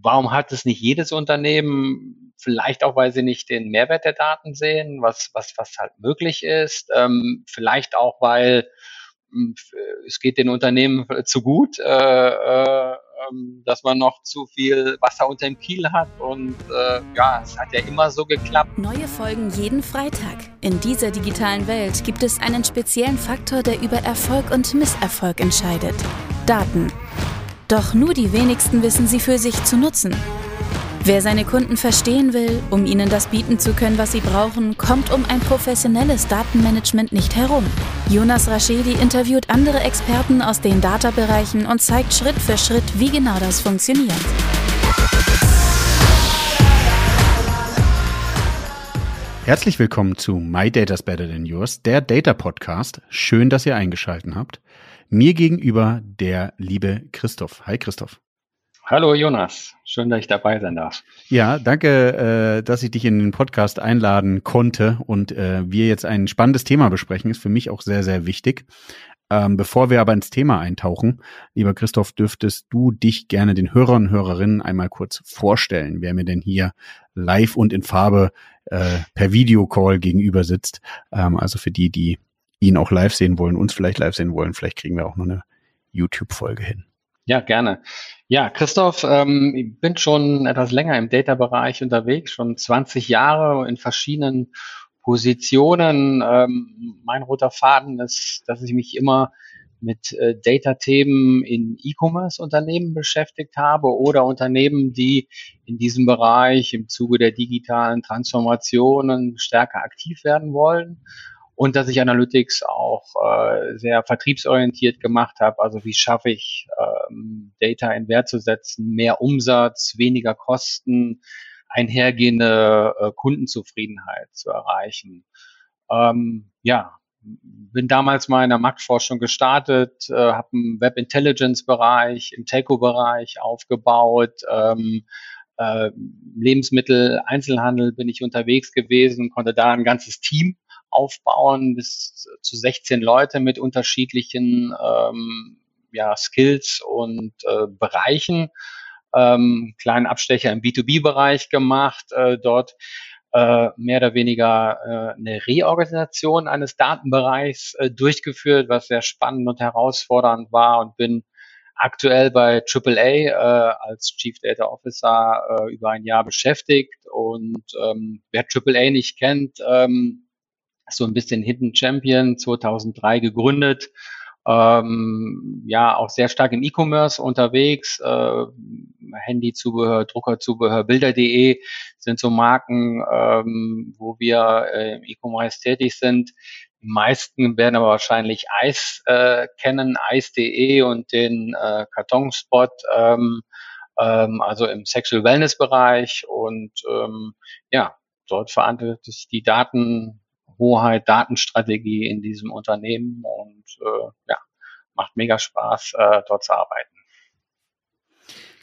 warum hat es nicht jedes Unternehmen? Vielleicht auch, weil sie nicht den Mehrwert der Daten sehen, was, was, was halt möglich ist. Ähm, vielleicht auch, weil hm, es geht den Unternehmen zu gut, äh, äh, ähm, dass man noch zu viel Wasser unter dem Kiel hat. Und äh, ja, es hat ja immer so geklappt. Neue Folgen jeden Freitag. In dieser digitalen Welt gibt es einen speziellen Faktor, der über Erfolg und Misserfolg entscheidet. Daten. Doch nur die wenigsten wissen sie für sich zu nutzen. Wer seine Kunden verstehen will, um ihnen das bieten zu können, was sie brauchen, kommt um ein professionelles Datenmanagement nicht herum. Jonas Raschedi interviewt andere Experten aus den Data-Bereichen und zeigt Schritt für Schritt, wie genau das funktioniert. Herzlich willkommen zu My Data's Better Than Yours, der Data Podcast. Schön, dass ihr eingeschaltet habt. Mir gegenüber der liebe Christoph. Hi Christoph. Hallo Jonas, schön, dass ich dabei sein darf. Ja, danke, äh, dass ich dich in den Podcast einladen konnte und äh, wir jetzt ein spannendes Thema besprechen. Ist für mich auch sehr, sehr wichtig. Ähm, bevor wir aber ins Thema eintauchen, lieber Christoph, dürftest du dich gerne den Hörern und Hörerinnen einmal kurz vorstellen, wer mir denn hier live und in Farbe äh, per Videocall gegenüber sitzt. Ähm, also für die, die ihn auch live sehen wollen, uns vielleicht live sehen wollen, vielleicht kriegen wir auch noch eine YouTube-Folge hin. Ja, gerne. Ja, Christoph, ähm, ich bin schon etwas länger im Data-Bereich unterwegs, schon 20 Jahre in verschiedenen Positionen. Ähm, mein roter Faden ist, dass ich mich immer mit äh, Data-Themen in E-Commerce-Unternehmen beschäftigt habe oder Unternehmen, die in diesem Bereich im Zuge der digitalen Transformationen stärker aktiv werden wollen und dass ich Analytics auch äh, sehr vertriebsorientiert gemacht habe. Also wie schaffe ich ähm, Data in Wert zu setzen, mehr Umsatz, weniger Kosten, einhergehende äh, Kundenzufriedenheit zu erreichen. Ähm, ja, bin damals mal in der Marktforschung gestartet, äh, habe einen Web Intelligence Bereich, im Telco-Bereich aufgebaut. Ähm, äh, Lebensmittel, Einzelhandel bin ich unterwegs gewesen, konnte da ein ganzes Team aufbauen, bis zu 16 Leute mit unterschiedlichen ähm, ja, Skills und äh, Bereichen. Ähm, kleinen Abstecher im B2B-Bereich gemacht, äh, dort äh, mehr oder weniger äh, eine Reorganisation eines Datenbereichs äh, durchgeführt, was sehr spannend und herausfordernd war und bin aktuell bei AAA äh, als Chief Data Officer äh, über ein Jahr beschäftigt und ähm, wer AAA nicht kennt, ähm, so ein bisschen Hidden Champion 2003 gegründet. Ähm, ja, auch sehr stark im E-Commerce unterwegs. Äh, Handyzubehör, Druckerzubehör, Bilder.de sind so Marken, ähm, wo wir äh, im E-Commerce tätig sind. Die meisten werden aber wahrscheinlich Eis äh, kennen, Eis.de und den äh, Kartonspot, ähm, ähm, also im Sexual Wellness Bereich und ähm, ja, dort verantwortet die Daten Hoheit, Datenstrategie in diesem Unternehmen und äh, ja, macht mega Spaß, äh, dort zu arbeiten.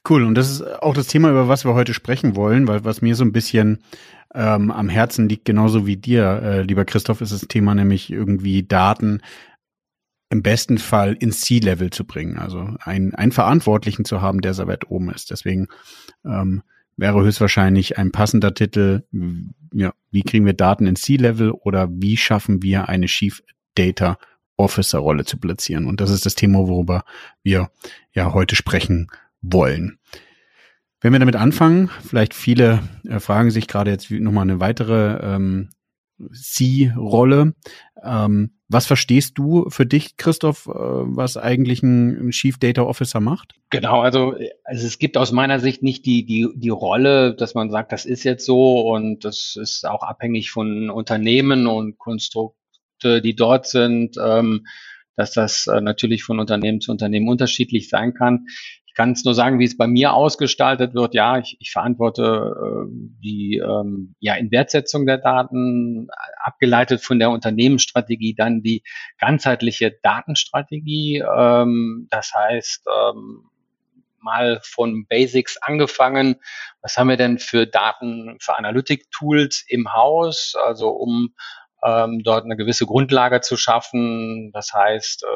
Cool, und das ist auch das Thema, über was wir heute sprechen wollen, weil was mir so ein bisschen ähm, am Herzen liegt, genauso wie dir, äh, lieber Christoph, ist das Thema nämlich irgendwie Daten im besten Fall ins C-Level zu bringen. Also einen, Verantwortlichen zu haben, der sehr weit oben ist. Deswegen ähm, wäre höchstwahrscheinlich ein passender Titel, ja, wie kriegen wir Daten in C-Level oder wie schaffen wir eine Chief Data Officer Rolle zu platzieren. Und das ist das Thema, worüber wir ja heute sprechen wollen. Wenn wir damit anfangen, vielleicht viele äh, fragen sich gerade jetzt nochmal eine weitere ähm, C-Rolle. Ähm, was verstehst du für dich, Christoph, äh, was eigentlich ein Chief Data Officer macht? Genau, also, also es gibt aus meiner Sicht nicht die, die, die Rolle, dass man sagt, das ist jetzt so und das ist auch abhängig von Unternehmen und Konstrukte, die dort sind, ähm, dass das äh, natürlich von Unternehmen zu Unternehmen unterschiedlich sein kann kann es nur sagen, wie es bei mir ausgestaltet wird. Ja, ich, ich verantworte äh, die ähm, ja, Inwertsetzung der Daten, abgeleitet von der Unternehmensstrategie, dann die ganzheitliche Datenstrategie. Ähm, das heißt, ähm, mal von Basics angefangen. Was haben wir denn für Daten, für Analytic-Tools im Haus? Also um ähm, dort eine gewisse Grundlage zu schaffen. Das heißt, äh,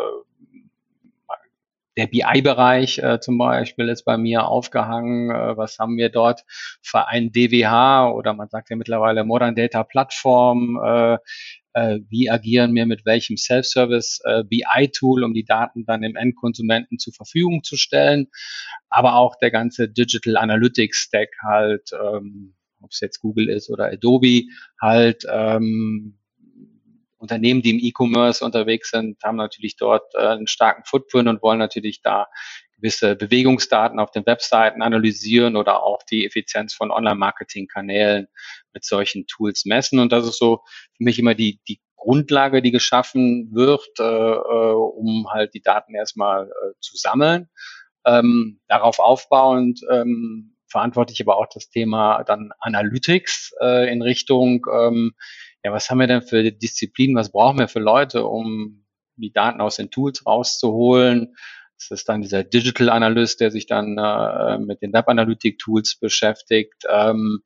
der BI-Bereich äh, zum Beispiel ist bei mir aufgehangen. Äh, was haben wir dort für ein DWH oder man sagt ja mittlerweile Modern Data Plattform? Äh, äh, wie agieren wir mit welchem Self-Service äh, BI-Tool, um die Daten dann dem Endkonsumenten zur Verfügung zu stellen? Aber auch der ganze Digital Analytics Stack halt, ähm, ob es jetzt Google ist oder Adobe, halt ähm, Unternehmen, die im E-Commerce unterwegs sind, haben natürlich dort äh, einen starken Footprint und wollen natürlich da gewisse Bewegungsdaten auf den Webseiten analysieren oder auch die Effizienz von Online-Marketing-Kanälen mit solchen Tools messen. Und das ist so für mich immer die, die Grundlage, die geschaffen wird, äh, äh um halt die Daten erstmal äh, zu sammeln. Ähm, darauf aufbauend ähm, verantworte ich aber auch das Thema dann Analytics äh, in Richtung ähm, ja, was haben wir denn für Disziplinen, was brauchen wir für Leute, um die Daten aus den Tools rauszuholen? Das ist dann dieser Digital Analyst, der sich dann äh, mit den Web Analytic Tools beschäftigt, ähm,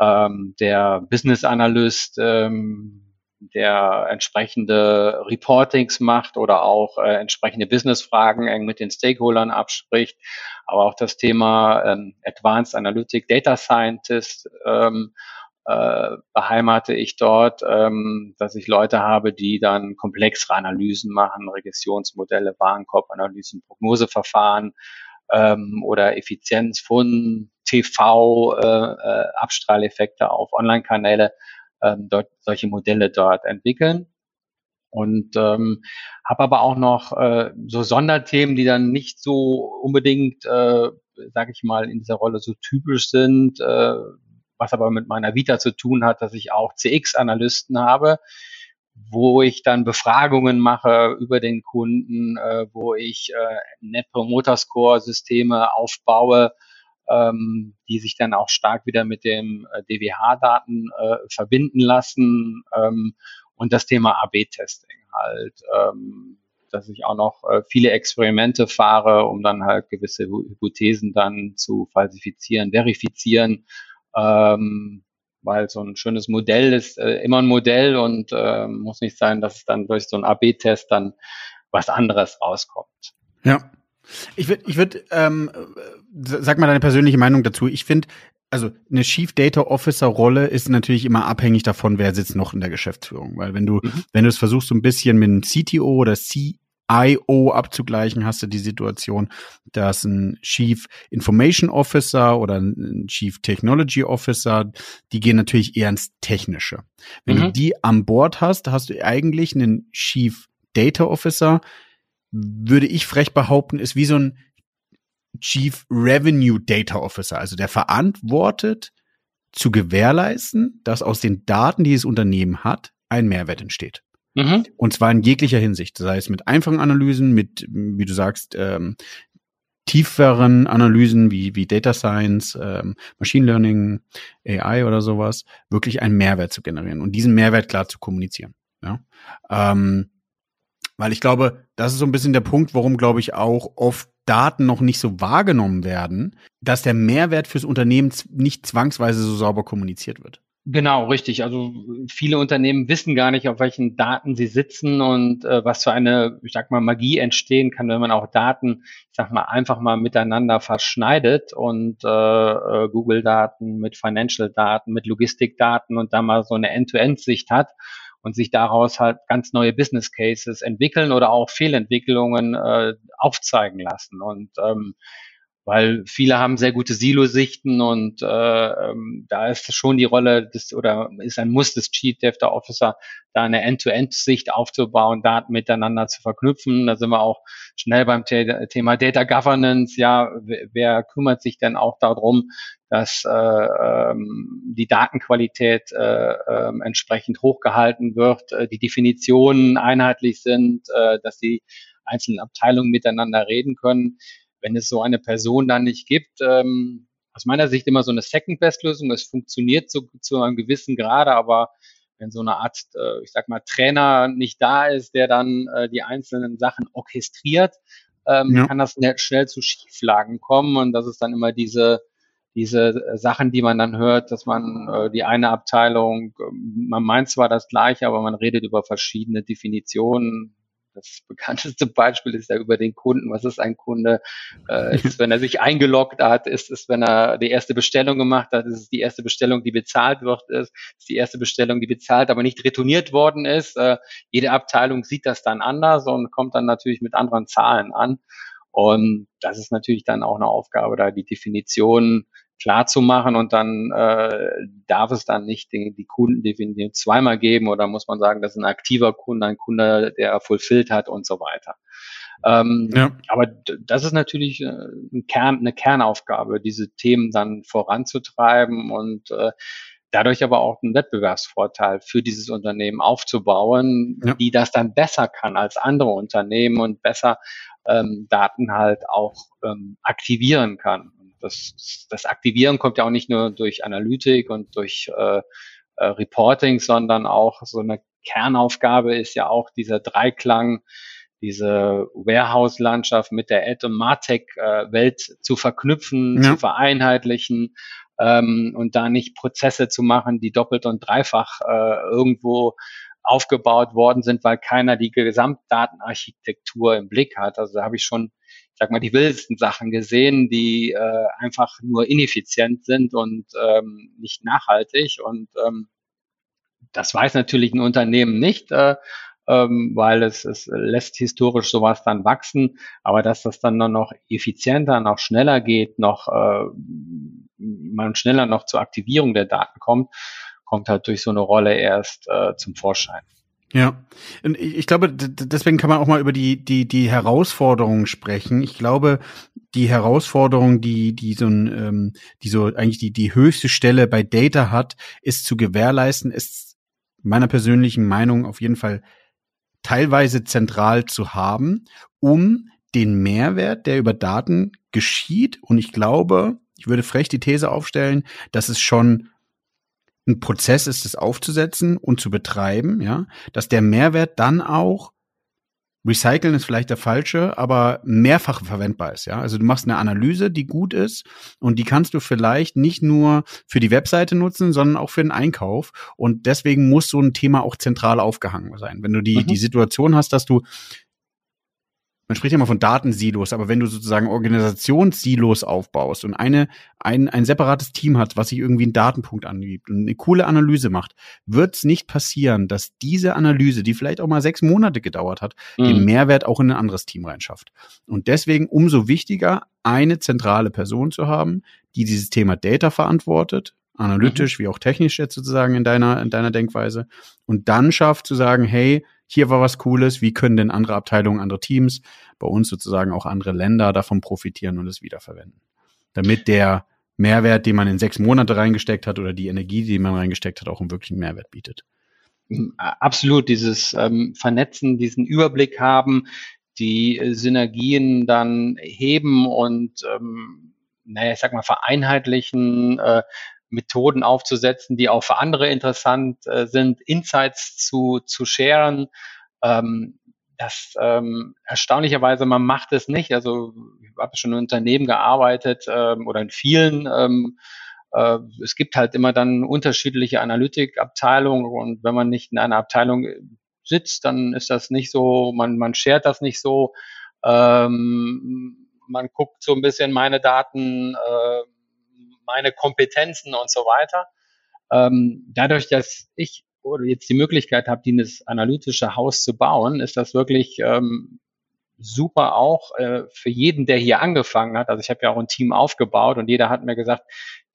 ähm, der Business Analyst, ähm, der entsprechende Reportings macht oder auch äh, entsprechende Business-Fragen eng mit den Stakeholdern abspricht, aber auch das Thema ähm, Advanced Analytic Data Scientist ähm, äh, beheimate ich dort, ähm, dass ich Leute habe, die dann komplexere Analysen machen, Regressionsmodelle, Warenkorbanalysen, Prognoseverfahren ähm, oder Effizienz von TV, äh, äh, Abstrahleffekte auf Online-Kanäle, ähm, dort solche Modelle dort entwickeln. Und ähm, habe aber auch noch äh, so Sonderthemen, die dann nicht so unbedingt, äh, sage ich mal, in dieser Rolle so typisch sind, äh, was aber mit meiner Vita zu tun hat, dass ich auch CX-Analysten habe, wo ich dann Befragungen mache über den Kunden, äh, wo ich äh, Net Promoter Score Systeme aufbaue, ähm, die sich dann auch stark wieder mit dem äh, DWH-Daten äh, verbinden lassen ähm, und das Thema AB-Testing halt, ähm, dass ich auch noch äh, viele Experimente fahre, um dann halt gewisse Hypothesen dann zu falsifizieren, verifizieren ähm, weil so ein schönes Modell ist äh, immer ein Modell und äh, muss nicht sein, dass es dann durch so einen AB-Test dann was anderes rauskommt. Ja. Ich würde, ich würde, ähm, sag mal deine persönliche Meinung dazu. Ich finde, also eine Chief Data Officer Rolle ist natürlich immer abhängig davon, wer sitzt noch in der Geschäftsführung. Weil wenn du, mhm. wenn du es versuchst, so ein bisschen mit einem CTO oder C IO abzugleichen, hast du die Situation, dass ein Chief Information Officer oder ein Chief Technology Officer, die gehen natürlich eher ins Technische. Wenn mhm. du die an Bord hast, hast du eigentlich einen Chief Data Officer, würde ich frech behaupten, ist wie so ein Chief Revenue Data Officer, also der verantwortet zu gewährleisten, dass aus den Daten, die das Unternehmen hat, ein Mehrwert entsteht. Mhm. Und zwar in jeglicher Hinsicht. Das heißt, mit einfachen Analysen, mit, wie du sagst, ähm, tieferen Analysen wie, wie Data Science, ähm, Machine Learning, AI oder sowas, wirklich einen Mehrwert zu generieren und diesen Mehrwert klar zu kommunizieren. Ja? Ähm, weil ich glaube, das ist so ein bisschen der Punkt, warum, glaube ich, auch oft Daten noch nicht so wahrgenommen werden, dass der Mehrwert fürs Unternehmen nicht zwangsweise so sauber kommuniziert wird. Genau, richtig. Also viele Unternehmen wissen gar nicht, auf welchen Daten sie sitzen und äh, was für eine, ich sag mal, Magie entstehen kann, wenn man auch Daten, ich sag mal, einfach mal miteinander verschneidet und äh, äh, Google-Daten mit Financial-Daten, mit Logistik-Daten und da mal so eine End-to-End-Sicht hat und sich daraus halt ganz neue Business Cases entwickeln oder auch Fehlentwicklungen äh, aufzeigen lassen. Und ähm, weil viele haben sehr gute Silo-Sichten und äh, ähm, da ist schon die Rolle des oder ist ein Muss des Chief Data Officer, da eine End-to-End-Sicht aufzubauen, Daten miteinander zu verknüpfen. Da sind wir auch schnell beim The Thema Data Governance. Ja, wer, kümmert sich denn auch darum, dass äh, ähm, die Datenqualität äh, äh, entsprechend hochgehalten wird, äh, die Definitionen einheitlich sind, äh, dass die einzelnen Abteilungen miteinander reden können wenn es so eine Person dann nicht gibt, ähm, aus meiner Sicht immer so eine Second-Best-Lösung. Es funktioniert zu, zu einem gewissen Grade, aber wenn so eine Art, äh, ich sag mal, Trainer nicht da ist, der dann äh, die einzelnen Sachen orchestriert, ähm, ja. kann das schnell zu Schieflagen kommen und das ist dann immer diese diese Sachen, die man dann hört, dass man äh, die eine Abteilung, ähm, man meint zwar das gleiche, aber man redet über verschiedene Definitionen Das bekannteste Beispiel ist ja über den Kunden. Was ist ein Kunde? Äh, ist wenn er sich eingeloggt hat? Ist es, wenn er die erste Bestellung gemacht hat? Ist es die erste Bestellung, die bezahlt wird? Ist es die erste Bestellung, die bezahlt, aber nicht retourniert worden ist? Äh, jede Abteilung sieht das dann anders und kommt dann natürlich mit anderen Zahlen an. Und das ist natürlich dann auch eine Aufgabe, da die Definition klar zu machen und dann äh, darf es dann nicht die, die Kundendefinition zweimal geben oder muss man sagen, das ist ein aktiver Kunde, ein Kunde, der fulfilled hat und so weiter. Ähm, ja. Aber das ist natürlich äh, ein Kern, eine Kernaufgabe, diese Themen dann voranzutreiben und äh, dadurch aber auch einen Wettbewerbsvorteil für dieses Unternehmen aufzubauen, ja. die das dann besser kann als andere Unternehmen und besser ähm, Daten halt auch ähm, aktivieren kann das, das Aktivieren kommt ja auch nicht nur durch Analytik und durch äh, äh, Reporting, sondern auch so eine Kernaufgabe ist ja auch dieser Dreiklang, diese Warehouse-Landschaft mit der Ad- und Martech-Welt zu verknüpfen, ja. zu vereinheitlichen ähm, und da nicht Prozesse zu machen, die doppelt und dreifach äh, irgendwo aufgebaut worden sind, weil keiner die Gesamtdatenarchitektur im Blick hat. Also da habe ich schon sag mal, die wildesten Sachen gesehen, die äh, einfach nur ineffizient sind und ähm, nicht nachhaltig. Und ähm, das weiß natürlich ein Unternehmen nicht, äh, ähm, weil es, es lässt historisch sowas dann wachsen. Aber dass das dann noch effizienter, noch schneller geht, noch äh, man schneller noch zur Aktivierung der Daten kommt, kommt halt durch so eine Rolle erst äh, zum Vorschein. Ja, und ich glaube, deswegen kann man auch mal über die, die, die Herausforderungen sprechen. Ich glaube, die Herausforderung, die, die so ein, ähm, die so eigentlich die, die höchste Stelle bei Data hat, ist zu gewährleisten, ist meiner persönlichen Meinung auf jeden Fall teilweise zentral zu haben, um den Mehrwert, der über Daten geschieht. Und ich glaube, ich würde frech die These aufstellen, dass es schon ein Prozess ist, es aufzusetzen und zu betreiben, ja, dass der Mehrwert dann auch Recyceln ist vielleicht der falsche, aber mehrfach verwendbar ist, ja. Also du machst eine Analyse, die gut ist und die kannst du vielleicht nicht nur für die Webseite nutzen, sondern auch für den Einkauf. Und deswegen muss so ein Thema auch zentral aufgehangen sein. Wenn du die, mhm. die Situation hast, dass du man spricht ja immer von Datensilos, aber wenn du sozusagen Organisationssilos aufbaust und eine, ein, ein separates Team hat, was sich irgendwie einen Datenpunkt angibt und eine coole Analyse macht, wird es nicht passieren, dass diese Analyse, die vielleicht auch mal sechs Monate gedauert hat, mhm. den Mehrwert auch in ein anderes Team reinschafft. Und deswegen umso wichtiger, eine zentrale Person zu haben, die dieses Thema Data verantwortet, analytisch mhm. wie auch technisch jetzt sozusagen in deiner, in deiner Denkweise, und dann schafft zu sagen, hey, hier war was Cooles, wie können denn andere Abteilungen, andere Teams, bei uns sozusagen auch andere Länder davon profitieren und es wiederverwenden. Damit der Mehrwert, den man in sechs Monate reingesteckt hat oder die Energie, die man reingesteckt hat, auch einen wirklichen Mehrwert bietet. Mhm, absolut, dieses ähm, Vernetzen, diesen Überblick haben, die äh, Synergien dann heben und ähm, naja, ich sag mal, vereinheitlichen, äh, Methoden aufzusetzen, die auch für andere interessant äh, sind, Insights zu, zu sharen. Ähm, das ähm, erstaunlicherweise, man macht es nicht. Also ich habe schon in Unternehmen gearbeitet ähm, oder in vielen. Ähm, äh, es gibt halt immer dann unterschiedliche Analytikabteilungen und wenn man nicht in einer Abteilung sitzt, dann ist das nicht so, man, man shared das nicht so. Ähm, man guckt so ein bisschen meine Daten, äh, meine Kompetenzen und so weiter. Ähm, dadurch, dass ich jetzt die Möglichkeit habe, dieses analytische Haus zu bauen, ist das wirklich ähm, super auch äh, für jeden, der hier angefangen hat. Also ich habe ja auch ein Team aufgebaut und jeder hat mir gesagt,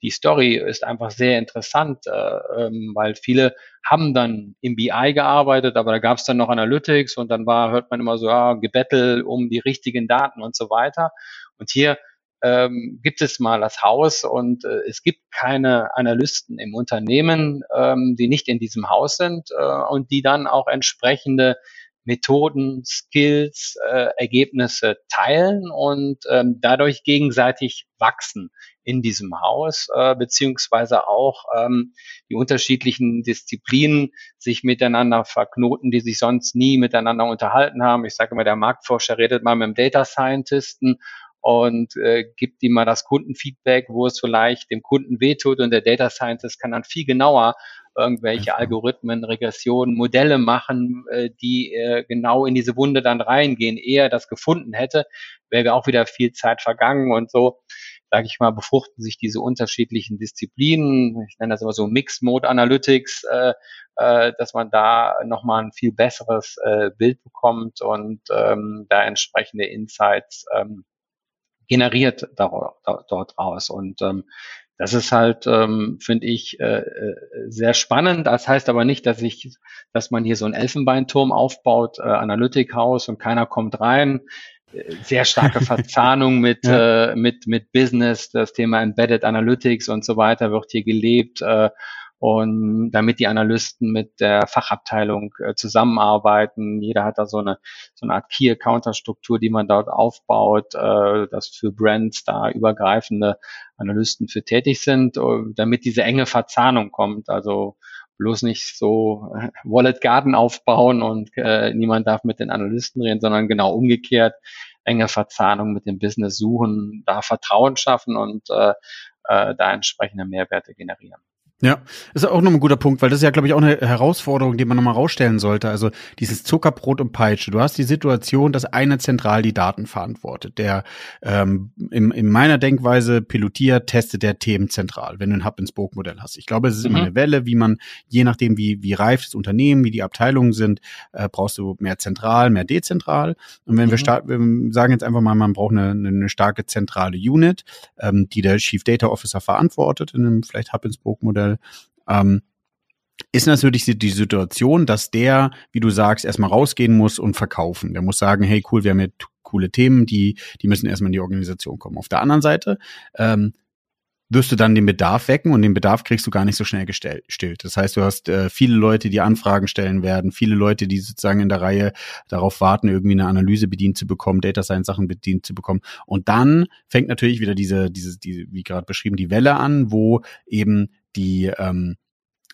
die Story ist einfach sehr interessant, äh, ähm, weil viele haben dann im BI gearbeitet, aber da gab es dann noch Analytics und dann war, hört man immer so, ja, Gebettel um die richtigen Daten und so weiter. Und hier ähm, gibt es mal das Haus und äh, es gibt keine Analysten im Unternehmen, ähm, die nicht in diesem Haus sind äh, und die dann auch entsprechende Methoden, Skills, äh, Ergebnisse teilen und ähm, dadurch gegenseitig wachsen in diesem Haus, äh, beziehungsweise auch ähm, die unterschiedlichen Disziplinen sich miteinander verknoten, die sich sonst nie miteinander unterhalten haben. Ich sage immer, der Marktforscher redet mal mit dem Data Scientisten und äh, gibt ihm mal das Kundenfeedback, wo es vielleicht dem Kunden wehtut und der Data Scientist kann dann viel genauer irgendwelche Algorithmen, Regressionen, Modelle machen, äh, die äh, genau in diese Wunde dann reingehen. Eher das gefunden hätte, wäre auch wieder viel Zeit vergangen und so sage ich mal, befruchten sich diese unterschiedlichen Disziplinen. Ich nenne das immer so Mixed Mode Analytics, äh, äh, dass man da nochmal ein viel besseres äh, Bild bekommt und ähm, da entsprechende Insights ähm, generiert dort, raus. Und ähm, das ist halt, ähm, finde ich, äh, äh, sehr spannend. Das heißt aber nicht, dass ich, dass man hier so einen Elfenbeinturm aufbaut, äh, Analytic House und keiner kommt rein sehr starke Verzahnung mit, ja. äh, mit, mit Business, das Thema Embedded Analytics und so weiter wird hier gelebt. Äh, und damit die Analysten mit der Fachabteilung äh, zusammenarbeiten. Jeder hat da so eine, so eine Art Key Accounter Struktur, die man dort aufbaut, äh, dass für Brands da übergreifende Analysten für tätig sind, äh, damit diese enge Verzahnung kommt. Also bloß nicht so äh, Wallet Garden aufbauen und äh, niemand darf mit den Analysten reden, sondern genau umgekehrt enge Verzahnung mit dem Business suchen, da Vertrauen schaffen und äh, äh, da entsprechende Mehrwerte generieren. Ja, ist auch noch ein guter Punkt, weil das ist ja, glaube ich, auch eine Herausforderung, die man nochmal rausstellen sollte. Also dieses Zuckerbrot und Peitsche. Du hast die Situation, dass einer zentral die Daten verantwortet, der ähm, in, in meiner Denkweise pilotiert, testet der Themen zentral, wenn du ein Hub-and-Spoke-Modell hast. Ich glaube, es ist mhm. immer eine Welle, wie man, je nachdem, wie, wie reif das Unternehmen, wie die Abteilungen sind, äh, brauchst du mehr zentral, mehr dezentral. Und wenn mhm. wir starten, wir sagen jetzt einfach mal, man braucht eine, eine starke zentrale Unit, ähm, die der Chief Data Officer verantwortet in einem vielleicht Hub-and-Spoke-Modell ähm, ist natürlich die Situation, dass der, wie du sagst, erstmal rausgehen muss und verkaufen. Der muss sagen, hey cool, wir haben hier coole Themen, die, die müssen erstmal in die Organisation kommen. Auf der anderen Seite ähm, wirst du dann den Bedarf wecken und den Bedarf kriegst du gar nicht so schnell gestillt. Das heißt, du hast äh, viele Leute, die Anfragen stellen werden, viele Leute, die sozusagen in der Reihe darauf warten, irgendwie eine Analyse bedient zu bekommen, Data Science Sachen bedient zu bekommen. Und dann fängt natürlich wieder diese, diese, die, wie gerade beschrieben, die Welle an, wo eben die ähm,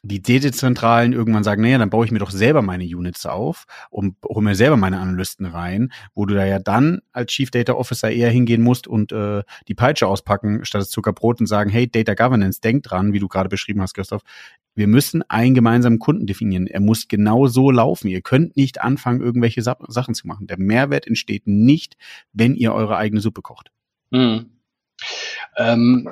die Dezentralen irgendwann sagen, naja, dann baue ich mir doch selber meine Units auf und hole mir selber meine Analysten rein, wo du da ja dann als Chief Data Officer eher hingehen musst und äh, die Peitsche auspacken statt das Zuckerbrot und sagen, hey, Data Governance, denk dran, wie du gerade beschrieben hast, Christoph, wir müssen einen gemeinsamen Kunden definieren. Er muss genau so laufen. Ihr könnt nicht anfangen, irgendwelche Sa Sachen zu machen. Der Mehrwert entsteht nicht, wenn ihr eure eigene Suppe kocht. Hm. Ähm,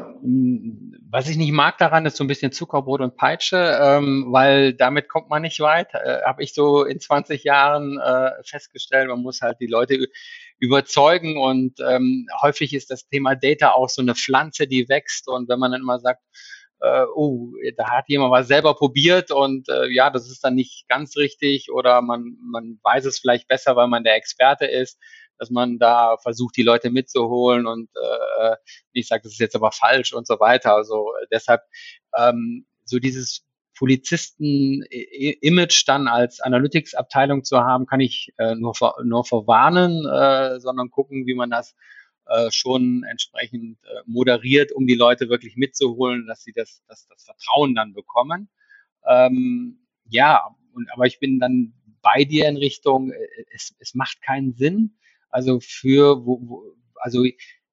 was ich nicht mag daran, ist so ein bisschen Zuckerbrot und Peitsche, ähm, weil damit kommt man nicht weit. Äh, Habe ich so in 20 Jahren äh, festgestellt, man muss halt die Leute überzeugen und ähm, häufig ist das Thema Data auch so eine Pflanze, die wächst und wenn man dann immer sagt, äh, oh, da hat jemand was selber probiert und äh, ja, das ist dann nicht ganz richtig oder man, man weiß es vielleicht besser, weil man der Experte ist, dass man da versucht, die Leute mitzuholen und äh, ich sage, das ist jetzt aber falsch und so weiter. Also deshalb ähm, so dieses Polizisten-Image dann als Analytics-Abteilung zu haben, kann ich äh, nur, vor, nur verwarnen, äh, sondern gucken, wie man das äh, schon entsprechend äh, moderiert, um die Leute wirklich mitzuholen, dass sie das, das, das Vertrauen dann bekommen. Ähm, ja, und, aber ich bin dann bei dir in Richtung, äh, es, es macht keinen Sinn, also für, wo, wo, also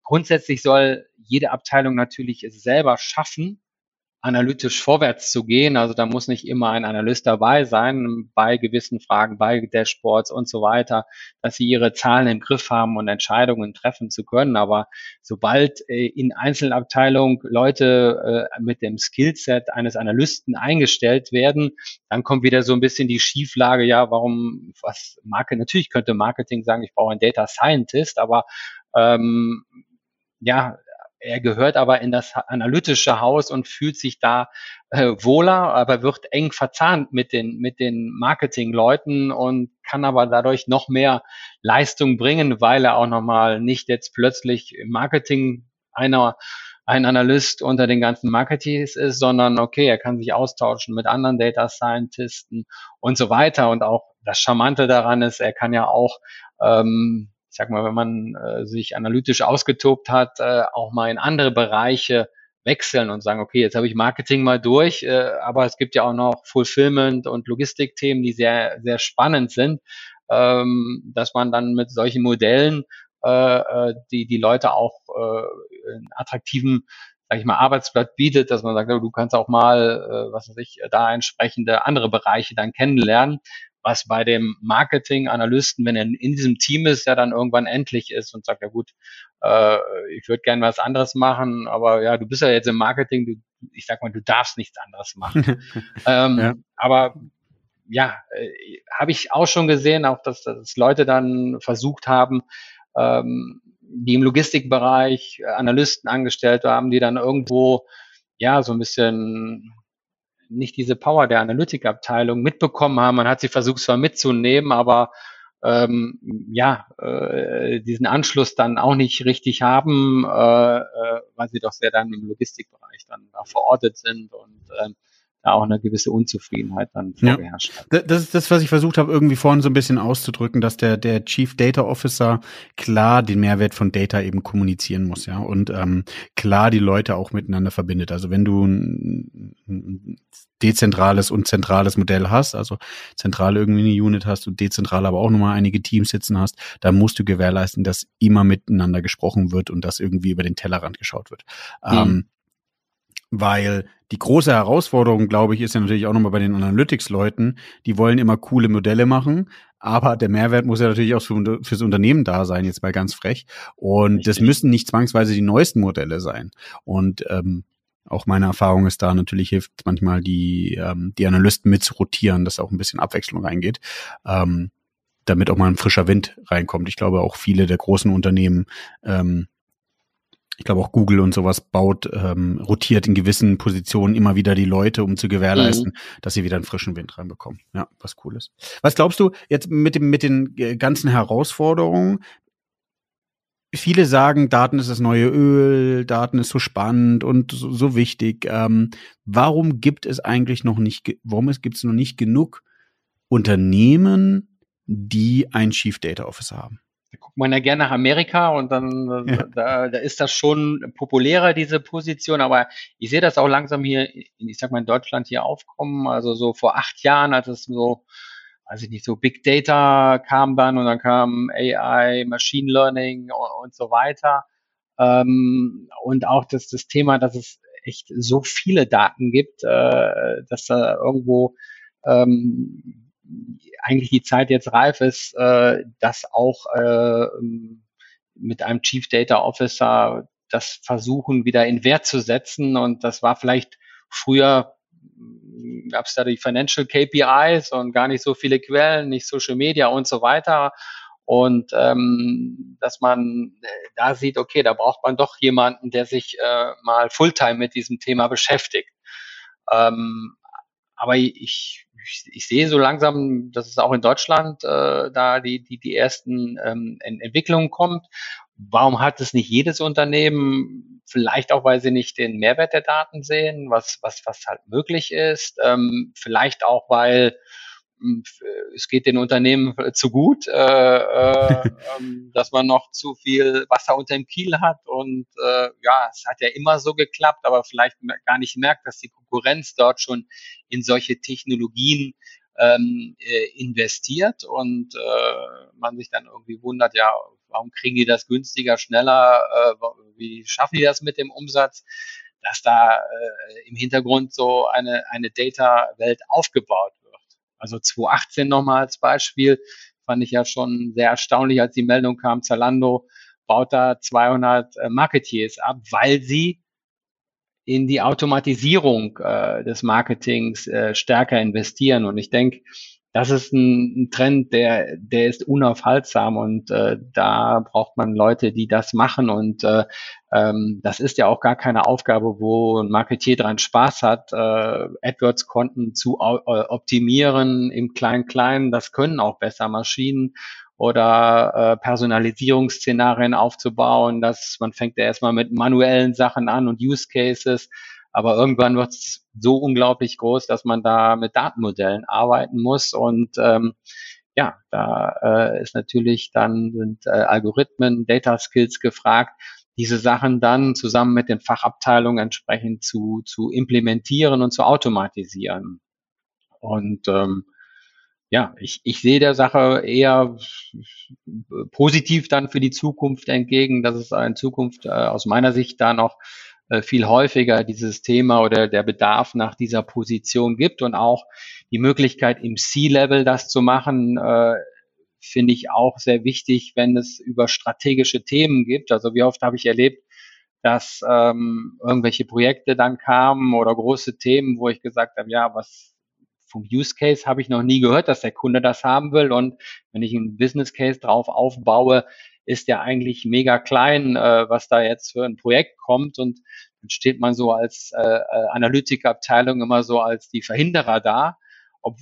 grundsätzlich soll jede Abteilung natürlich es selber schaffen, analytisch vorwärts zu gehen. Also da muss nicht immer ein Analyst dabei sein bei gewissen Fragen, bei Dashboards und so weiter, dass sie ihre Zahlen im Griff haben und Entscheidungen treffen zu können. Aber sobald äh, in Einzelabteilungen Leute äh, mit dem Skillset eines Analysten eingestellt werden, dann kommt wieder so ein bisschen die Schieflage, ja, warum, was Marke, natürlich könnte Marketing sagen, ich brauche einen Data Scientist, aber ähm, ja, er gehört aber in das analytische Haus und fühlt sich da äh, wohler, aber wird eng verzahnt mit den, mit den Marketingleuten und kann aber dadurch noch mehr Leistung bringen, weil er auch nochmal nicht jetzt plötzlich im Marketing einer ein Analyst unter den ganzen Marketeers ist, sondern okay, er kann sich austauschen mit anderen Data Scientisten und so weiter. Und auch das Charmante daran ist, er kann ja auch ähm, ich sag mal, wenn man äh, sich analytisch ausgetobt hat, äh, auch mal in andere Bereiche wechseln und sagen, okay, jetzt habe ich Marketing mal durch, äh, aber es gibt ja auch noch Fulfillment und Logistikthemen, die sehr, sehr spannend sind, ähm, dass man dann mit solchen Modellen äh, äh die, die Leute auch äh, in attraktiven sag ich mal, Arbeitsblatt bietet, dass man sagt, du kannst auch mal, äh, was weiß ich, da entsprechende andere Bereiche dann kennenlernen, was bei dem Marketing-Analysten, wenn er in diesem Team ist, ja dann irgendwann endlich ist und sagt, ja gut, äh, ich würde gerne was anderes machen, aber ja, du bist ja jetzt im Marketing, du, ich sag mal, du darfst nichts anderes machen. ähm, ja. Aber ja, äh, habe ich auch schon gesehen, auch dass, dass Leute dann versucht haben, ähm, die im Logistikbereich Analysten angestellt haben, die dann irgendwo ja so ein bisschen nicht diese Power der Analytikabteilung mitbekommen haben. Man hat sie versucht zwar mitzunehmen, aber ähm, ja, äh, diesen Anschluss dann auch nicht richtig haben, äh, äh, weil sie doch sehr dann im Logistikbereich dann verortet sind und ähm, da auch eine gewisse Unzufriedenheit dann vorgeherrscht ja. Das ist das, was ich versucht habe, irgendwie vorhin so ein bisschen auszudrücken, dass der, der Chief Data Officer klar den Mehrwert von Data eben kommunizieren muss, ja, und ähm, klar die Leute auch miteinander verbindet. Also wenn du ein, ein dezentrales und zentrales Modell hast, also zentral irgendwie eine Unit hast und dezentral aber auch nochmal einige Teams sitzen hast, dann musst du gewährleisten, dass immer miteinander gesprochen wird und dass irgendwie über den Tellerrand geschaut wird. Mhm. Ähm, weil die große Herausforderung, glaube ich, ist ja natürlich auch nochmal bei den Analytics-Leuten, die wollen immer coole Modelle machen, aber der Mehrwert muss ja natürlich auch für, fürs Unternehmen da sein, jetzt mal ganz frech. Und Richtig. das müssen nicht zwangsweise die neuesten Modelle sein. Und ähm, auch meine Erfahrung ist da, natürlich hilft manchmal die, ähm, die Analysten mit zu rotieren, dass auch ein bisschen Abwechslung reingeht. Ähm, damit auch mal ein frischer Wind reinkommt. Ich glaube, auch viele der großen Unternehmen ähm, ich glaube auch Google und sowas baut, ähm, rotiert in gewissen Positionen immer wieder die Leute, um zu gewährleisten, mhm. dass sie wieder einen frischen Wind reinbekommen. Ja, was cool ist. Was glaubst du jetzt mit dem, mit den äh, ganzen Herausforderungen? Viele sagen, Daten ist das neue Öl, Daten ist so spannend und so, so wichtig. Ähm, warum gibt es eigentlich noch nicht, warum gibt es noch nicht genug Unternehmen, die einen Chief Data Officer haben? Da guckt man ja gerne nach Amerika und dann ja. da, da ist das schon populärer, diese Position. Aber ich sehe das auch langsam hier, ich sag mal, in Deutschland hier aufkommen. Also so vor acht Jahren, als es so, weiß ich nicht, so Big Data kam dann und dann kam AI, Machine Learning und, und so weiter. Ähm, und auch das, das Thema, dass es echt so viele Daten gibt, äh, dass da irgendwo ähm, eigentlich die Zeit jetzt reif ist, äh, das auch äh, mit einem Chief Data Officer das versuchen wieder in Wert zu setzen. Und das war vielleicht früher gab es da die Financial KPIs und gar nicht so viele Quellen, nicht Social Media und so weiter. Und ähm, dass man äh, da sieht, okay, da braucht man doch jemanden, der sich äh, mal Fulltime mit diesem Thema beschäftigt. Ähm, aber ich ich, ich sehe so langsam, dass es auch in Deutschland äh, da die, die, die ersten ähm, Entwicklungen kommt. Warum hat es nicht jedes Unternehmen? Vielleicht auch, weil sie nicht den Mehrwert der Daten sehen, was, was, was halt möglich ist. Ähm, vielleicht auch, weil es geht den Unternehmen zu gut, äh, äh, ähm, dass man noch zu viel Wasser unter dem Kiel hat. Und äh, ja, es hat ja immer so geklappt, aber vielleicht gar nicht merkt, dass die Konkurrenz dort schon in solche Technologien ähm, äh, investiert. Und äh, man sich dann irgendwie wundert, ja, warum kriegen die das günstiger, schneller, äh, wie schaffen die das mit dem Umsatz? dass da äh, im Hintergrund so eine, eine Data-Welt aufgebaut also 2018 nochmal als Beispiel, fand ich ja schon sehr erstaunlich, als die Meldung kam, Zalando baut da 200 äh, Marketeers ab, weil sie in die Automatisierung äh, des Marketings äh, stärker investieren. Und ich denke, das ist ein, Trend, der, der ist unaufhaltsam und äh, da braucht man Leute, die das machen und äh, ähm, das ist ja auch gar keine Aufgabe, wo ein Marketier dran Spaß hat, äh, AdWords-Konten zu äh, optimieren im Klein-Klein. Das können auch besser Maschinen oder äh, Personalisierungsszenarien aufzubauen. Das, man fängt ja erstmal mit manuellen Sachen an und Use Cases aber irgendwann wird es so unglaublich groß, dass man da mit Datenmodellen arbeiten muss. Und ähm, ja, da äh, ist natürlich dann sind äh, Algorithmen, Data Skills gefragt, diese Sachen dann zusammen mit den Fachabteilungen entsprechend zu, zu implementieren und zu automatisieren. Und ähm, ja, ich, ich sehe der Sache eher positiv dann für die Zukunft entgegen, dass es in Zukunft äh, aus meiner Sicht da noch viel häufiger dieses Thema oder der Bedarf nach dieser Position gibt und auch die Möglichkeit im C-Level das zu machen, äh, finde ich auch sehr wichtig, wenn es über strategische Themen gibt. Also wie oft habe ich erlebt, dass ähm, irgendwelche Projekte dann kamen oder große Themen, wo ich gesagt habe, ja, was vom Use Case habe ich noch nie gehört, dass der Kunde das haben will. Und wenn ich einen Business Case drauf aufbaue, ist der eigentlich mega klein, äh, was da jetzt für ein Projekt kommt. Und dann steht man so als äh, äh Analytikerabteilung immer so als die Verhinderer da, ob,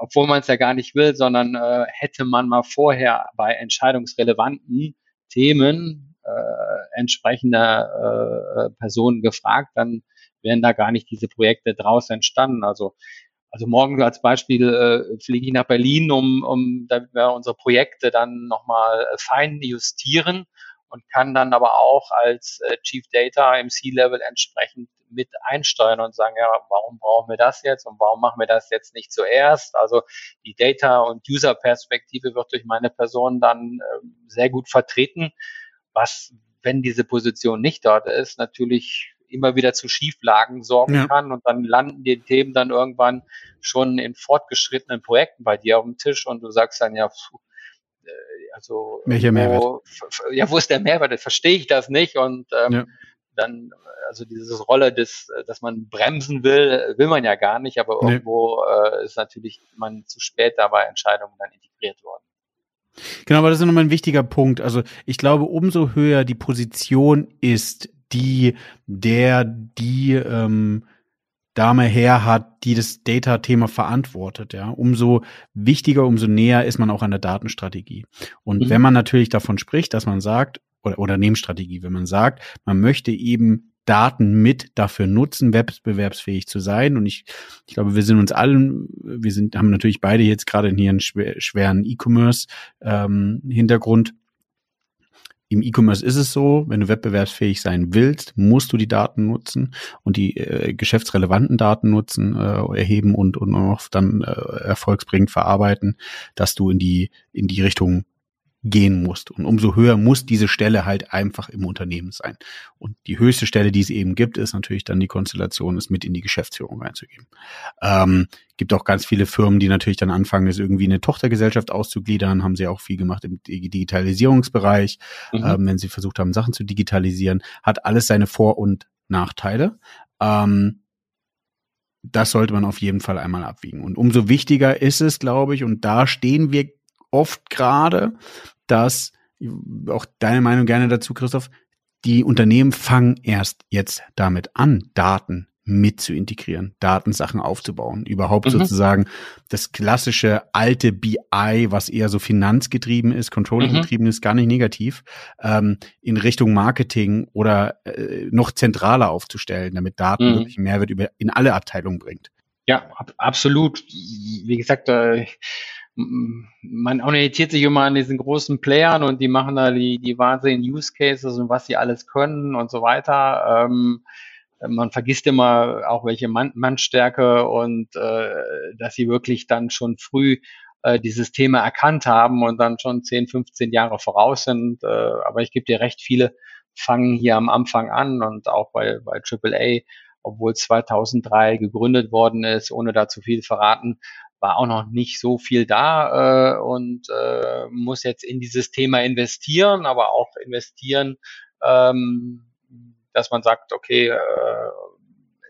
obwohl man es ja gar nicht will, sondern äh, hätte man mal vorher bei entscheidungsrelevanten Themen äh, entsprechender äh, Personen gefragt, dann wären da gar nicht diese Projekte draus entstanden. Also also morgen als Beispiel äh, fliege ich nach Berlin, um, um da wir unsere Projekte dann nochmal äh, fein justieren und kann dann aber auch als äh, Chief Data im C-Level entsprechend mit einsteuern und sagen, ja, warum brauchen wir das jetzt und warum machen wir das jetzt nicht zuerst? Also die Data- und User-Perspektive wird durch meine Person dann äh, sehr gut vertreten, was, wenn diese Position nicht dort ist, natürlich immer wieder zu Schieflagen sorgen ja. kann und dann landen die Themen dann irgendwann schon in fortgeschrittenen Projekten bei dir auf dem Tisch und du sagst dann ja, pfuh, äh, also Welcher Mehrwert? ja, wo ist der Mehrwert? Verstehe ich das nicht und ähm, ja. dann also diese Rolle des, dass man bremsen will, will man ja gar nicht, aber nee. irgendwo äh, ist natürlich man zu spät dabei Entscheidungen dann integriert worden. Genau, aber das ist nochmal ein wichtiger Punkt. Also ich glaube, umso höher die Position ist, die der die ähm, Dame her hat, die das Data-Thema verantwortet, ja. Umso wichtiger, umso näher ist man auch an der Datenstrategie. Und mhm. wenn man natürlich davon spricht, dass man sagt, oder, Nebenstrategie, wenn man sagt, man möchte eben Daten mit dafür nutzen, wettbewerbsfähig zu sein. Und ich, ich glaube, wir sind uns allen, wir sind, haben natürlich beide jetzt gerade hier einen schweren E-Commerce-Hintergrund. Ähm, im E-Commerce ist es so, wenn du wettbewerbsfähig sein willst, musst du die Daten nutzen und die äh, geschäftsrelevanten Daten nutzen, äh, erheben und, und auch dann äh, erfolgsbringend verarbeiten, dass du in die, in die Richtung gehen musst. Und umso höher muss diese Stelle halt einfach im Unternehmen sein. Und die höchste Stelle, die es eben gibt, ist natürlich dann die Konstellation, es mit in die Geschäftsführung reinzugeben. Ähm, gibt auch ganz viele Firmen, die natürlich dann anfangen, es irgendwie eine Tochtergesellschaft auszugliedern, haben sie auch viel gemacht im Digitalisierungsbereich, mhm. ähm, wenn sie versucht haben, Sachen zu digitalisieren, hat alles seine Vor- und Nachteile. Ähm, das sollte man auf jeden Fall einmal abwiegen. Und umso wichtiger ist es, glaube ich, und da stehen wir oft gerade, dass, auch deine Meinung gerne dazu, Christoph, die Unternehmen fangen erst jetzt damit an, Daten mit zu integrieren, Datensachen aufzubauen, überhaupt mhm. sozusagen das klassische alte BI, was eher so finanzgetrieben ist, controlling-getrieben mhm. ist, gar nicht negativ, ähm, in Richtung Marketing oder äh, noch zentraler aufzustellen, damit Daten mhm. wirklich Mehrwert über, in alle Abteilungen bringt. Ja, ab, absolut. Wie gesagt, äh, man orientiert sich immer an diesen großen Playern und die machen da die, die wahnsinnigen Use Cases und was sie alles können und so weiter. Ähm, man vergisst immer auch welche Mann Mannstärke und äh, dass sie wirklich dann schon früh äh, dieses Thema erkannt haben und dann schon 10, 15 Jahre voraus sind. Äh, aber ich gebe dir recht, viele fangen hier am Anfang an und auch bei, bei AAA, obwohl 2003 gegründet worden ist, ohne da zu viel verraten, war auch noch nicht so viel da äh, und äh, muss jetzt in dieses Thema investieren, aber auch investieren, ähm, dass man sagt, okay, äh,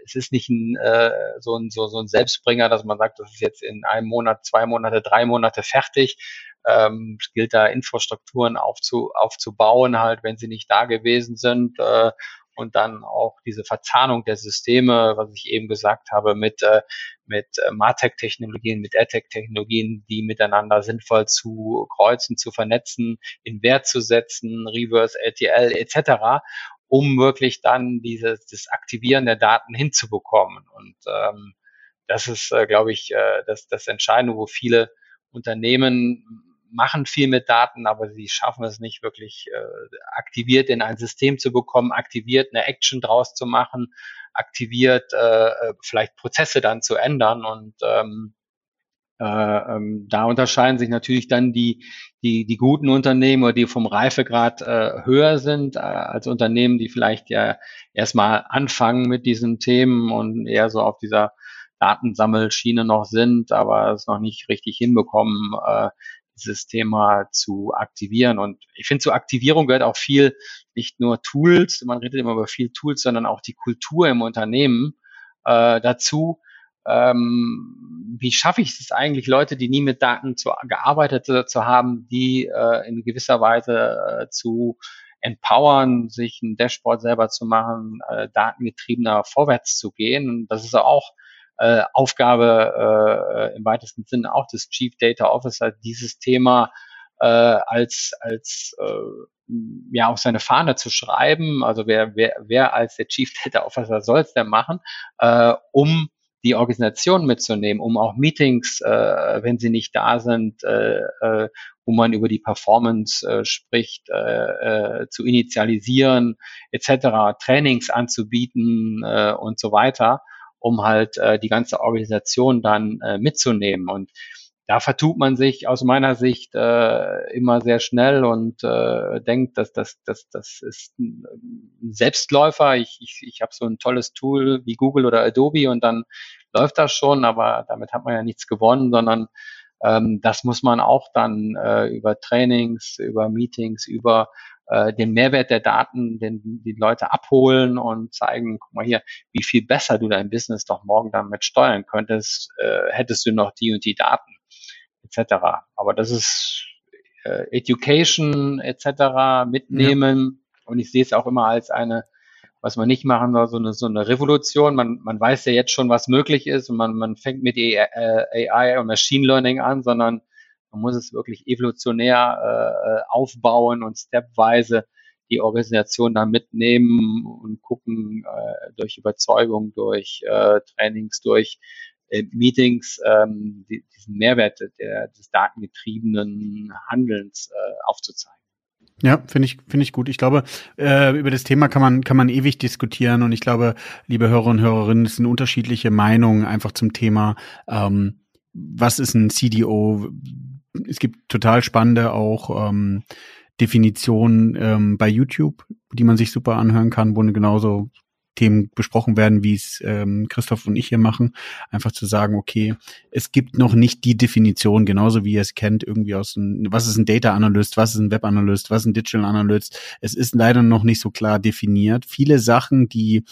es ist nicht ein, äh, so, ein, so, so ein Selbstbringer, dass man sagt, das ist jetzt in einem Monat, zwei Monate, drei Monate fertig. Ähm, es gilt da Infrastrukturen aufzu, aufzubauen, halt, wenn sie nicht da gewesen sind. Äh, und dann auch diese Verzahnung der Systeme, was ich eben gesagt habe, mit, äh, mit äh, Martech-Technologien, mit AdTech-Technologien, die miteinander sinnvoll zu kreuzen, zu vernetzen, in Wert zu setzen, Reverse LTL etc., um wirklich dann dieses das Aktivieren der Daten hinzubekommen. Und ähm, das ist, äh, glaube ich, äh, das, das Entscheidende, wo viele Unternehmen machen viel mit Daten, aber sie schaffen es nicht wirklich äh, aktiviert in ein System zu bekommen, aktiviert eine Action draus zu machen, aktiviert äh, äh vielleicht Prozesse dann zu ändern. Und ähm, Äh, ähm, da unterscheiden sich natürlich dann die, die, die guten Unternehmen oder die vom Reifegrad äh, höher sind äh, als Unternehmen, die vielleicht ja erstmal anfangen mit diesen Themen und eher so auf dieser Datensammelschiene noch sind, aber es noch nicht richtig hinbekommen, äh, dieses Thema zu aktivieren. Und ich finde, zur Aktivierung gehört auch viel, nicht nur Tools, man redet immer über viel Tools, sondern auch die Kultur im Unternehmen äh, dazu. Ähm, wie schaffe ich es eigentlich, Leute, die nie mit Daten zu, gearbeitet zu, zu haben, die äh, in gewisser Weise äh, zu empowern, sich ein Dashboard selber zu machen, äh, datengetriebener vorwärts zu gehen. Das ist auch äh, Aufgabe äh, im weitesten Sinne auch des Chief Data Officer, dieses Thema äh, als, als äh, ja auf seine Fahne zu schreiben. Also wer, wer, wer als der Chief Data Officer soll es denn machen, äh, um die Organisation mitzunehmen, um auch Meetings, äh, wenn sie nicht da sind, äh, äh, wo man über die Performance äh, spricht, äh, äh, zu initialisieren, etc., Trainings anzubieten äh, und so weiter, um halt äh, die ganze Organisation dann äh, mitzunehmen. Und da vertut man sich aus meiner Sicht äh, immer sehr schnell und äh, denkt, dass das, das, das ist ein Selbstläufer. Ich, ich, ich habe so ein tolles Tool wie Google oder Adobe und dann läuft das schon, aber damit hat man ja nichts gewonnen, sondern ähm, das muss man auch dann äh, über Trainings, über Meetings, über äh, den Mehrwert der Daten, den die Leute abholen und zeigen, guck mal hier, wie viel besser du dein Business doch morgen damit steuern könntest, äh, hättest du noch die und die Daten etc. Aber das ist äh, Education etc. mitnehmen ja. und ich sehe es auch immer als eine, was man nicht machen soll, so eine, so eine Revolution. Man, man weiß ja jetzt schon, was möglich ist und man, man fängt mit AI und Machine Learning an, sondern man muss es wirklich evolutionär äh, aufbauen und stepweise die Organisation da mitnehmen und gucken äh, durch Überzeugung, durch äh, Trainings, durch äh, Meetings ähm, die, diesen Mehrwert der, des datengetriebenen Handelns äh, aufzuzeigen. Ja, finde ich, finde ich gut. Ich glaube, äh, über das Thema kann man, kann man ewig diskutieren und ich glaube, liebe Hörer und Hörerinnen, es sind unterschiedliche Meinungen einfach zum Thema, ähm, was ist ein CDO? Es gibt total spannende auch ähm, Definitionen ähm, bei YouTube, die man sich super anhören kann, wo genauso Themen besprochen werden, wie es ähm, Christoph und ich hier machen. Einfach zu sagen, okay, es gibt noch nicht die Definition, genauso wie ihr es kennt, irgendwie aus ein, was ist ein Data Analyst, was ist ein Web Analyst, was ist ein Digital Analyst. Es ist leider noch nicht so klar definiert. Viele Sachen, die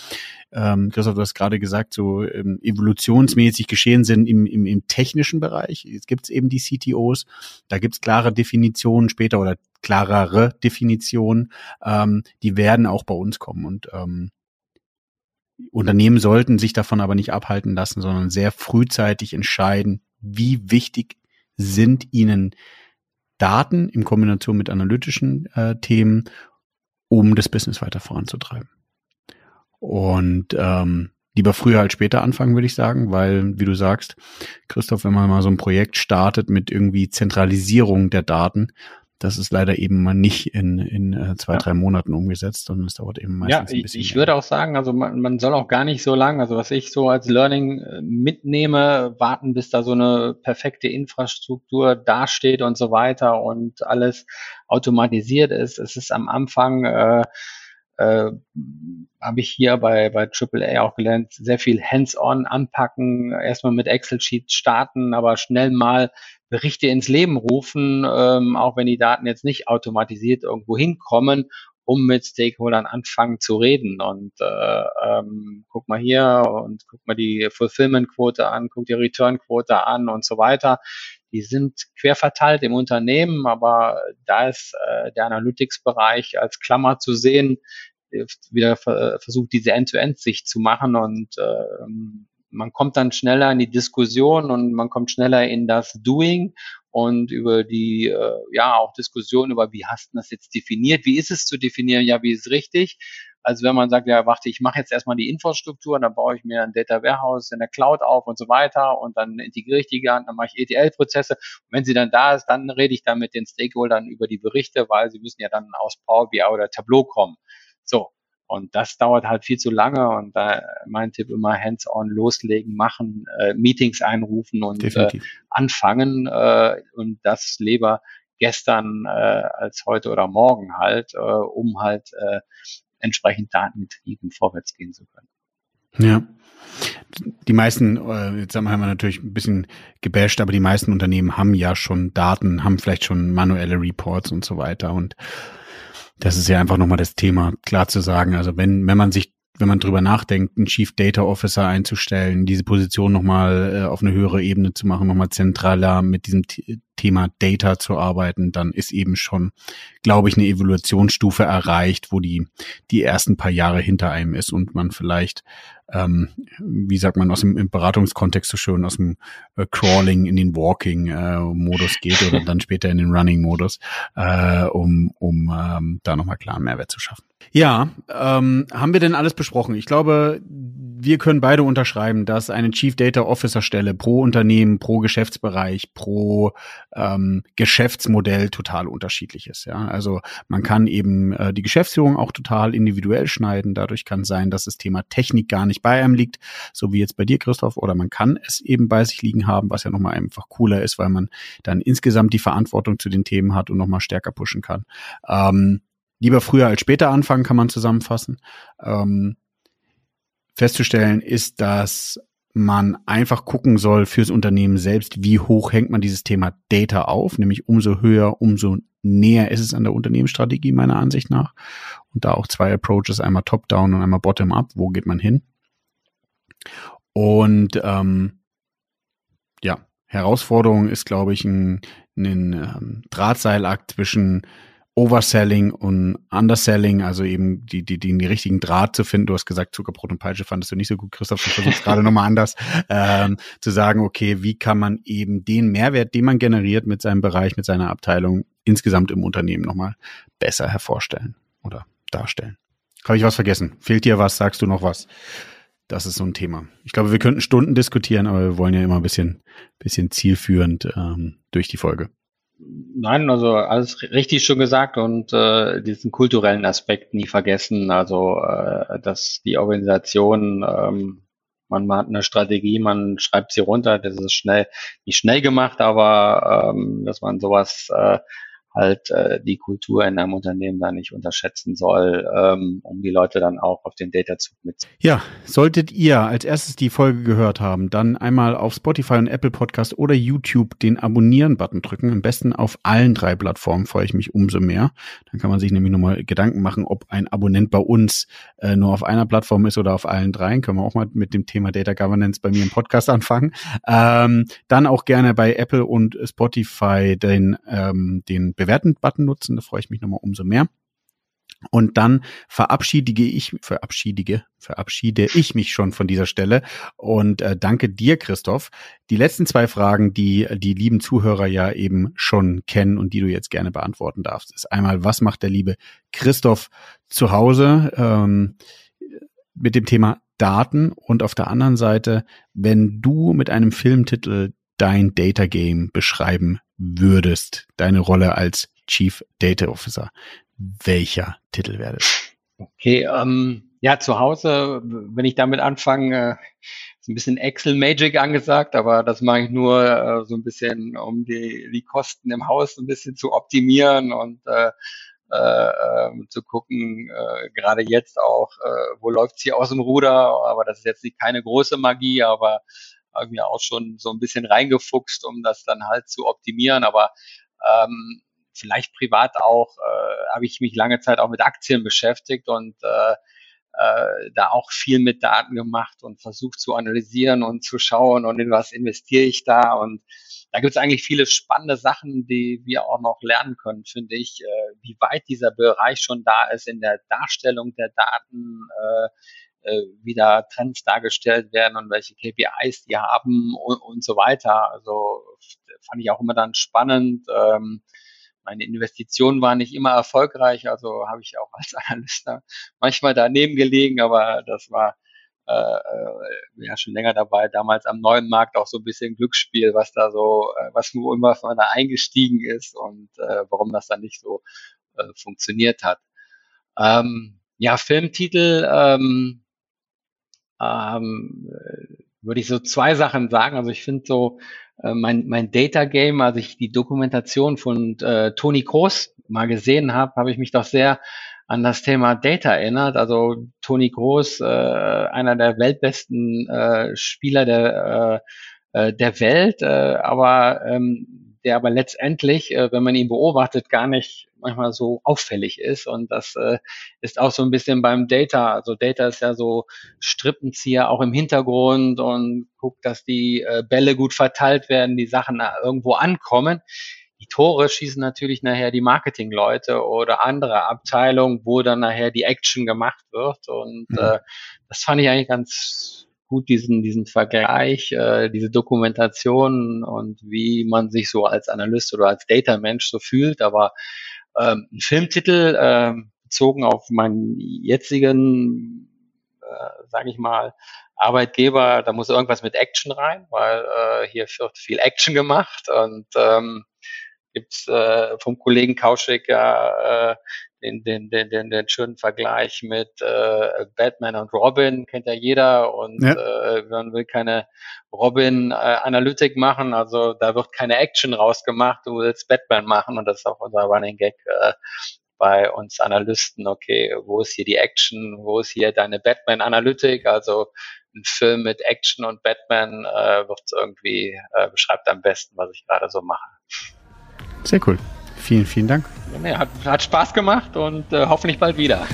ähm, Christoph, du hast gerade gesagt, so ähm, evolutionsmäßig geschehen sind im, im, im technischen Bereich. Jetzt gibt es eben die CTOs, da gibt es klare Definitionen später oder klarere Definitionen, ähm, die werden auch bei uns kommen. Und ähm, Unternehmen sollten sich davon aber nicht abhalten lassen, sondern sehr frühzeitig entscheiden, wie wichtig sind ihnen Daten in Kombination mit analytischen äh, Themen, um das Business weiter voranzutreiben. Und ähm, lieber früher als später anfangen, würde ich sagen, weil, wie du sagst, Christoph, wenn man mal so ein Projekt startet mit irgendwie Zentralisierung der Daten, das ist leider eben mal nicht in, in äh, zwei, ja. drei Monaten umgesetzt, sondern es dauert eben meistens ja, ein bisschen. Ich, ich würde auch sagen, also man, man soll auch gar nicht so lang, also was ich so als Learning äh, mitnehme, warten, bis da so eine perfekte Infrastruktur dasteht und so weiter und alles automatisiert ist. Es ist am Anfang äh, äh, habe ich hier bei, bei AAA auch gelernt, sehr viel hands-on anpacken, erstmal mit Excel-Sheets starten, aber schnell mal Berichte ins Leben rufen, ähm, auch wenn die Daten jetzt nicht automatisiert irgendwo hinkommen, um mit Stakeholdern anfangen zu reden. Und äh, ähm, guck mal hier und guck mal die Fulfillment-Quote an, guck die Return-Quote an und so weiter. Die sind quer verteilt im Unternehmen, aber da ist äh, der Analytics-Bereich als Klammer zu sehen, wieder versucht, diese End-to-End-Sicht zu machen und äh, man kommt dann schneller in die Diskussion und man kommt schneller in das Doing und über die, äh, ja, auch Diskussion über, wie hast du das jetzt definiert, wie ist es zu definieren, ja, wie ist es richtig. Also wenn man sagt, ja, warte, ich mache jetzt erstmal die Infrastruktur, dann baue ich mir ein Data Warehouse in der Cloud auf und so weiter und dann integriere ich die gerne, dann mache ich ETL-Prozesse. Wenn sie dann da ist, dann rede ich dann mit den Stakeholdern über die Berichte, weil sie müssen ja dann aus Power BI oder Tableau kommen. So. Und das dauert halt viel zu lange und da mein Tipp immer hands-on loslegen, machen, äh, Meetings einrufen und äh, anfangen äh, und das lieber gestern äh, als heute oder morgen halt, äh, um halt äh, entsprechend datengetrieben vorwärts gehen zu können. Ja. Die meisten, äh, jetzt haben wir natürlich ein bisschen gebasht, aber die meisten Unternehmen haben ja schon Daten, haben vielleicht schon manuelle Reports und so weiter. Und das ist ja einfach nochmal das Thema, klar zu sagen. Also wenn, wenn man sich wenn man drüber nachdenkt, einen Chief Data Officer einzustellen, diese Position nochmal äh, auf eine höhere Ebene zu machen, nochmal zentraler mit diesem Thema Data zu arbeiten, dann ist eben schon, glaube ich, eine Evaluationsstufe erreicht, wo die, die ersten paar Jahre hinter einem ist und man vielleicht ähm, wie sagt man, aus dem Beratungskontext so schön, aus dem äh, Crawling in den Walking-Modus äh, geht oder dann später in den Running-Modus, äh, um, um ähm, da nochmal klaren Mehrwert zu schaffen. Ja, ähm, haben wir denn alles besprochen? Ich glaube, wir können beide unterschreiben, dass eine Chief Data Officer Stelle pro Unternehmen, pro Geschäftsbereich, pro ähm, Geschäftsmodell total unterschiedlich ist. Ja, also man kann eben äh, die Geschäftsführung auch total individuell schneiden. Dadurch kann sein, dass das Thema Technik gar nicht bei einem liegt, so wie jetzt bei dir, Christoph, oder man kann es eben bei sich liegen haben, was ja nochmal einfach cooler ist, weil man dann insgesamt die Verantwortung zu den Themen hat und nochmal stärker pushen kann. Ähm, lieber früher als später anfangen, kann man zusammenfassen. Ähm, festzustellen ist, dass man einfach gucken soll fürs Unternehmen selbst, wie hoch hängt man dieses Thema Data auf, nämlich umso höher, umso näher ist es an der Unternehmensstrategie meiner Ansicht nach. Und da auch zwei Approaches, einmal Top-Down und einmal Bottom-Up, wo geht man hin? Und ähm, ja, Herausforderung ist, glaube ich, ein, ein ähm, Drahtseilakt zwischen Overselling und Underselling, also eben die, die, die, die richtigen Draht zu finden. Du hast gesagt, Zuckerbrot und Peitsche fandest du nicht so gut, Christoph. Du versuchst gerade nochmal anders ähm, zu sagen, okay, wie kann man eben den Mehrwert, den man generiert mit seinem Bereich, mit seiner Abteilung insgesamt im Unternehmen nochmal besser hervorstellen oder darstellen. Habe ich was vergessen? Fehlt dir was? Sagst du noch was? Das ist so ein Thema. Ich glaube, wir könnten Stunden diskutieren, aber wir wollen ja immer ein bisschen, bisschen zielführend ähm, durch die Folge. Nein, also alles richtig schon gesagt und äh, diesen kulturellen Aspekt nie vergessen. Also äh, dass die Organisation, ähm, man hat eine Strategie, man schreibt sie runter, das ist schnell, nicht schnell gemacht, aber ähm, dass man sowas äh, halt äh, die Kultur in einem Unternehmen da nicht unterschätzen soll, ähm, um die Leute dann auch auf den Data-Zug mit. Ja, solltet ihr als erstes die Folge gehört haben, dann einmal auf Spotify und Apple Podcast oder YouTube den Abonnieren-Button drücken. Am besten auf allen drei Plattformen freue ich mich umso mehr. Dann kann man sich nämlich nochmal Gedanken machen, ob ein Abonnent bei uns äh, nur auf einer Plattform ist oder auf allen dreien. Können wir auch mal mit dem Thema Data Governance bei mir im Podcast anfangen. Ähm, dann auch gerne bei Apple und Spotify den, ähm, den Bewerten-Button nutzen. Da freue ich mich nochmal umso mehr. Und dann verabschiede ich, verabschiede, verabschiede ich mich schon von dieser Stelle und äh, danke dir, Christoph. Die letzten zwei Fragen, die die lieben Zuhörer ja eben schon kennen und die du jetzt gerne beantworten darfst, ist einmal, was macht der liebe Christoph zu Hause ähm, mit dem Thema Daten und auf der anderen Seite, wenn du mit einem Filmtitel dein Data Game beschreiben würdest, deine Rolle als Chief Data Officer, welcher Titel wäre das? Okay, ähm, ja, zu Hause, wenn ich damit anfange, äh, ist ein bisschen Excel Magic angesagt, aber das mache ich nur äh, so ein bisschen, um die, die Kosten im Haus ein bisschen zu optimieren und äh, äh, ähm, zu gucken, äh, gerade jetzt auch, äh, wo läuft sie aus dem Ruder, aber das ist jetzt nicht keine große Magie, aber irgendwie auch schon so ein bisschen reingefuchst, um das dann halt zu optimieren. Aber ähm, vielleicht privat auch, äh, habe ich mich lange Zeit auch mit Aktien beschäftigt und äh, äh, da auch viel mit Daten gemacht und versucht zu analysieren und zu schauen und in was investiere ich da. Und da gibt es eigentlich viele spannende Sachen, die wir auch noch lernen können, finde ich, äh, wie weit dieser Bereich schon da ist in der Darstellung der Daten, äh, äh, wie da Trends dargestellt werden und welche KPIs die haben und, und so weiter. Also fand ich auch immer dann spannend. Ähm, meine Investitionen waren nicht immer erfolgreich, also habe ich auch als Analyst manchmal daneben gelegen, aber das war äh, äh, ja schon länger dabei, damals am neuen Markt auch so ein bisschen Glücksspiel, was da so, äh, was wo immer man da eingestiegen ist und äh, warum das dann nicht so äh, funktioniert hat. Ähm, ja, Filmtitel, ähm, ähm, würde ich so zwei Sachen sagen. Also ich finde so äh, mein, mein Data Game, als ich die Dokumentation von äh, Toni Groß mal gesehen habe, habe ich mich doch sehr an das Thema Data erinnert. Also Toni Groß, äh, einer der weltbesten äh, Spieler der, äh, äh der Welt, äh, aber ähm, der aber letztendlich, äh, wenn man ihn beobachtet, gar nicht manchmal so auffällig ist. Und das äh, ist auch so ein bisschen beim Data. Also Data ist ja so Strippenzieher auch im Hintergrund und guckt, dass die äh, Bälle gut verteilt werden, die Sachen irgendwo ankommen. Die Tore schießen natürlich nachher die Marketingleute oder andere Abteilungen, wo dann nachher die Action gemacht wird. Und mhm. äh, das fand ich eigentlich ganz gut diesen, diesen Vergleich, äh, diese Dokumentation und wie man sich so als Analyst oder als Data-Mensch so fühlt. Aber ähm, ein Filmtitel äh, bezogen auf meinen jetzigen, äh, sage ich mal, Arbeitgeber, da muss irgendwas mit Action rein, weil äh, hier wird viel Action gemacht und ähm, gibt's äh, vom Kollegen Kauschik ja äh, den, den, den, den, den schönen Vergleich mit äh, Batman und Robin, kennt ja jeder und ja. äh, man will keine Robin-Analytik äh, machen, also da wird keine Action rausgemacht, du willst Batman machen und das ist auch unser Running Gag äh, bei uns Analysten, okay, wo ist hier die Action, wo ist hier deine Batman-Analytik, also ein Film mit Action und Batman äh, wird irgendwie, äh, beschreibt am besten, was ich gerade so mache. Sehr cool. Vielen, vielen Dank. Hat, hat Spaß gemacht und äh, hoffentlich bald wieder.